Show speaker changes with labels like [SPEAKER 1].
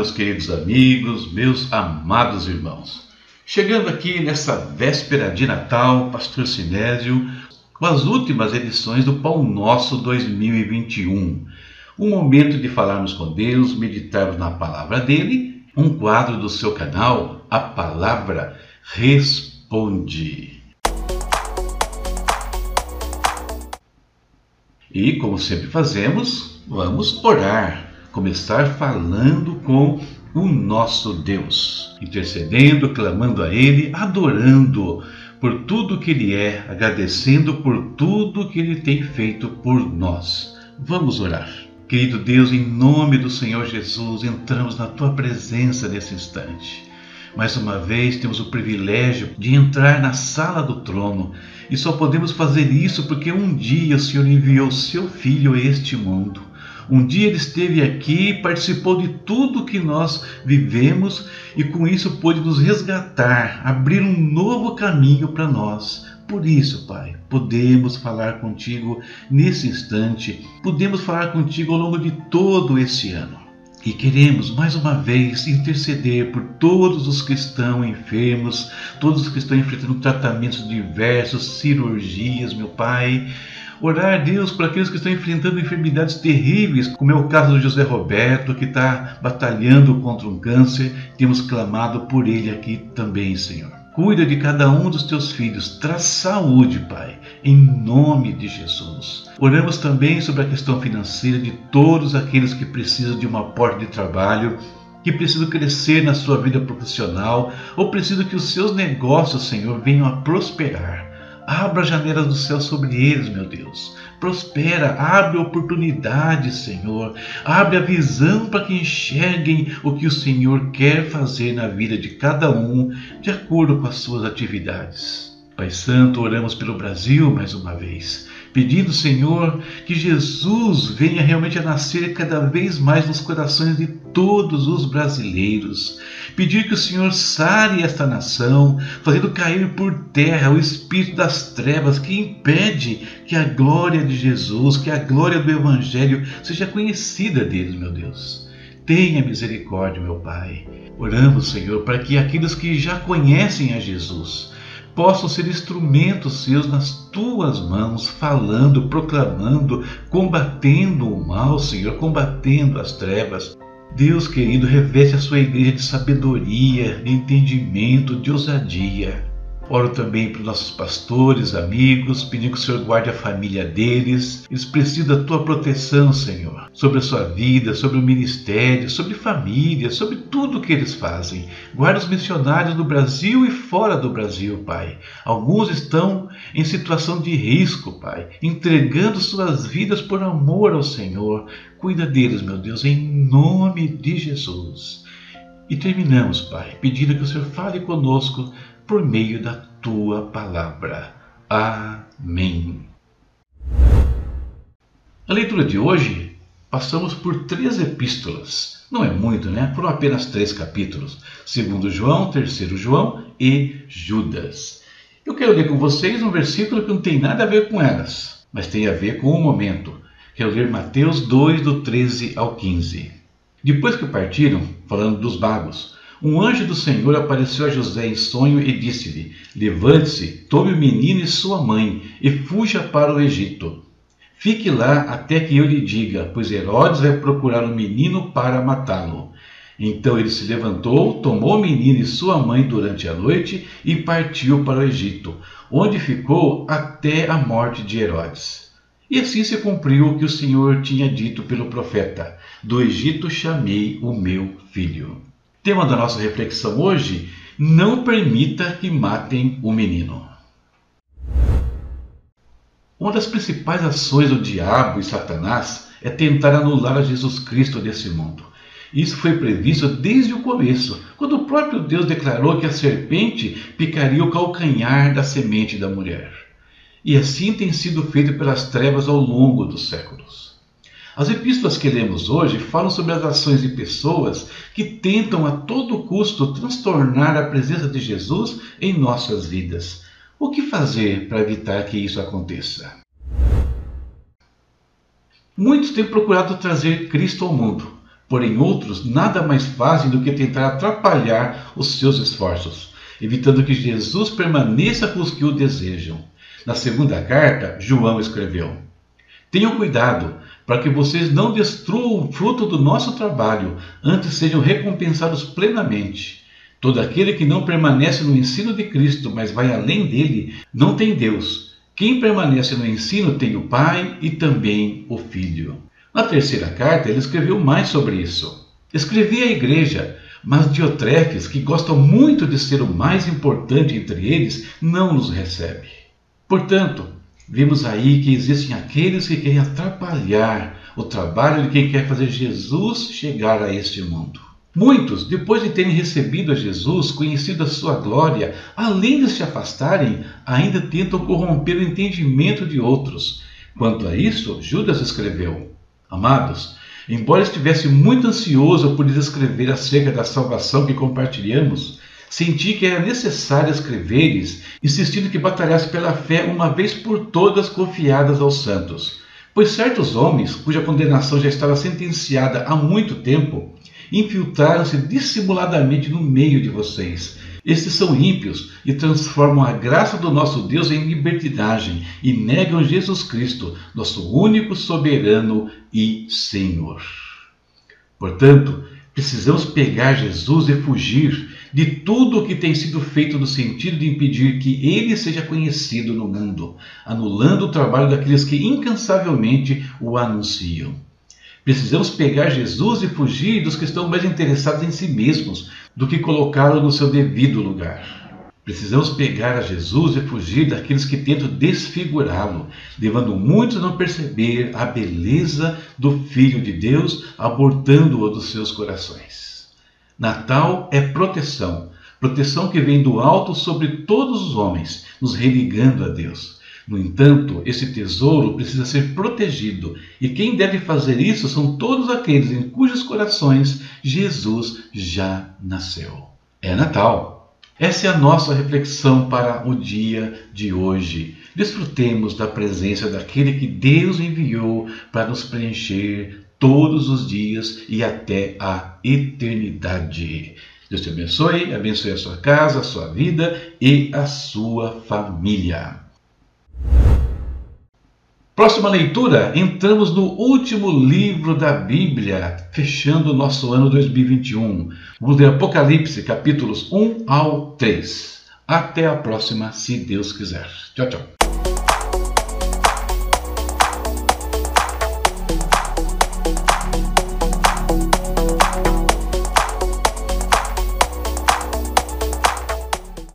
[SPEAKER 1] meus queridos amigos, meus amados irmãos. Chegando aqui nessa véspera de Natal, Pastor Sinésio, com as últimas edições do Pão Nosso 2021. Um momento de falarmos com Deus, meditarmos na palavra dele, um quadro do seu canal, a palavra responde. E como sempre fazemos, vamos orar começar falando com o nosso Deus, intercedendo, clamando a Ele, adorando por tudo que Ele é, agradecendo por tudo que Ele tem feito por nós. Vamos orar. Querido Deus, em nome do Senhor Jesus, entramos na Tua presença nesse instante. Mais uma vez temos o privilégio de entrar na sala do trono e só podemos fazer isso porque um dia o Senhor enviou seu Filho a este mundo um dia ele esteve aqui, participou de tudo que nós vivemos e com isso pôde nos resgatar, abrir um novo caminho para nós. Por isso, Pai, podemos falar contigo nesse instante, podemos falar contigo ao longo de todo esse ano. E queremos mais uma vez interceder por todos os que estão enfermos, todos os que estão enfrentando tratamentos diversos, cirurgias, meu Pai Orar a Deus por aqueles que estão enfrentando enfermidades terríveis, como é o caso do José Roberto, que está batalhando contra um câncer. Temos clamado por ele aqui também, Senhor. Cuida de cada um dos teus filhos, traz saúde, Pai, em nome de Jesus. Oramos também sobre a questão financeira de todos aqueles que precisam de uma porta de trabalho, que precisam crescer na sua vida profissional ou precisam que os seus negócios, Senhor, venham a prosperar. Abra as janelas do céu sobre eles, meu Deus. Prospera, abre oportunidades, Senhor. Abre a visão para que enxerguem o que o Senhor quer fazer na vida de cada um, de acordo com as suas atividades. Pai Santo, oramos pelo Brasil mais uma vez pedindo, Senhor, que Jesus venha realmente a nascer cada vez mais nos corações de todos os brasileiros. Pedir que o Senhor sare esta nação, fazendo cair por terra o espírito das trevas que impede que a glória de Jesus, que a glória do Evangelho seja conhecida deles, meu Deus. Tenha misericórdia, meu Pai. Oramos, Senhor, para que aqueles que já conhecem a Jesus possam ser instrumentos seus nas tuas mãos, falando, proclamando, combatendo o mal, Senhor, combatendo as trevas. Deus querido, reveste a sua igreja de sabedoria, de entendimento, de ousadia. Oro também para os nossos pastores, amigos, pedindo que o Senhor guarde a família deles. Eles precisam da tua proteção, Senhor, sobre a sua vida, sobre o ministério, sobre família, sobre tudo que eles fazem. Guarda os missionários no Brasil e fora do Brasil, Pai. Alguns estão em situação de risco, Pai, entregando suas vidas por amor ao Senhor. Cuida deles, meu Deus, em nome de Jesus. E terminamos, Pai, pedindo que o Senhor fale conosco por meio da tua palavra. Amém. A leitura de hoje, passamos por três epístolas. Não é muito, né? Foram apenas três capítulos: segundo João, terceiro João e Judas. Eu quero ler com vocês um versículo que não tem nada a ver com elas, mas tem a ver com o momento. Quero ler Mateus 2, do 13 ao 15. Depois que partiram, falando dos magos, um anjo do Senhor apareceu a José em sonho e disse-lhe: Levante-se, tome o menino e sua mãe e fuja para o Egito. Fique lá até que eu lhe diga, pois Herodes vai procurar o menino para matá-lo. Então ele se levantou, tomou o menino e sua mãe durante a noite e partiu para o Egito, onde ficou até a morte de Herodes. E assim se cumpriu o que o Senhor tinha dito pelo profeta: Do Egito chamei o meu filho. Tema da nossa reflexão hoje: não permita que matem o menino. Uma das principais ações do diabo e Satanás é tentar anular a Jesus Cristo desse mundo. Isso foi previsto desde o começo, quando o próprio Deus declarou que a serpente picaria o calcanhar da semente da mulher. E assim tem sido feito pelas trevas ao longo dos séculos. As epístolas que lemos hoje falam sobre as ações de pessoas que tentam a todo custo transtornar a presença de Jesus em nossas vidas. O que fazer para evitar que isso aconteça? Muitos têm procurado trazer Cristo ao mundo, Porém, outros nada mais fazem do que tentar atrapalhar os seus esforços, evitando que Jesus permaneça com os que o desejam. Na segunda carta, João escreveu: Tenham cuidado para que vocês não destruam o fruto do nosso trabalho, antes sejam recompensados plenamente. Todo aquele que não permanece no ensino de Cristo, mas vai além dele, não tem Deus. Quem permanece no ensino tem o Pai e também o Filho. Na terceira carta, ele escreveu mais sobre isso. Escrevi à igreja, mas Diotrefes, que gosta muito de ser o mais importante entre eles, não nos recebe. Portanto, vimos aí que existem aqueles que querem atrapalhar o trabalho de quem quer fazer Jesus chegar a este mundo. Muitos, depois de terem recebido a Jesus, conhecido a sua glória, além de se afastarem, ainda tentam corromper o entendimento de outros. Quanto a isso, Judas escreveu: Amados, embora estivesse muito ansioso por lhes escrever acerca da salvação que compartilhamos, senti que era necessário escrever-lhes, insistindo que batalhasse pela fé uma vez por todas confiadas aos santos. Pois certos homens, cuja condenação já estava sentenciada há muito tempo, infiltraram-se dissimuladamente no meio de vocês estes são ímpios e transformam a graça do nosso Deus em libertinagem e negam Jesus Cristo, nosso único soberano e Senhor. Portanto, precisamos pegar Jesus e fugir de tudo o que tem sido feito no sentido de impedir que ele seja conhecido no mundo, anulando o trabalho daqueles que incansavelmente o anunciam. Precisamos pegar Jesus e fugir dos que estão mais interessados em si mesmos do que colocá-lo no seu devido lugar. Precisamos pegar a Jesus e fugir daqueles que tentam desfigurá-lo, levando muitos a não perceber a beleza do Filho de Deus, abortando-o dos seus corações. Natal é proteção, proteção que vem do alto sobre todos os homens, nos religando a Deus. No entanto, esse tesouro precisa ser protegido, e quem deve fazer isso são todos aqueles em cujos corações Jesus já nasceu. É Natal. Essa é a nossa reflexão para o dia de hoje. Desfrutemos da presença daquele que Deus enviou para nos preencher todos os dias e até a eternidade. Deus te abençoe, abençoe a sua casa, a sua vida e a sua família. Próxima leitura, entramos no último livro da Bíblia, fechando o nosso ano 2021. Vamos ler Apocalipse, capítulos 1 ao 3. Até a próxima, se Deus quiser. Tchau, tchau.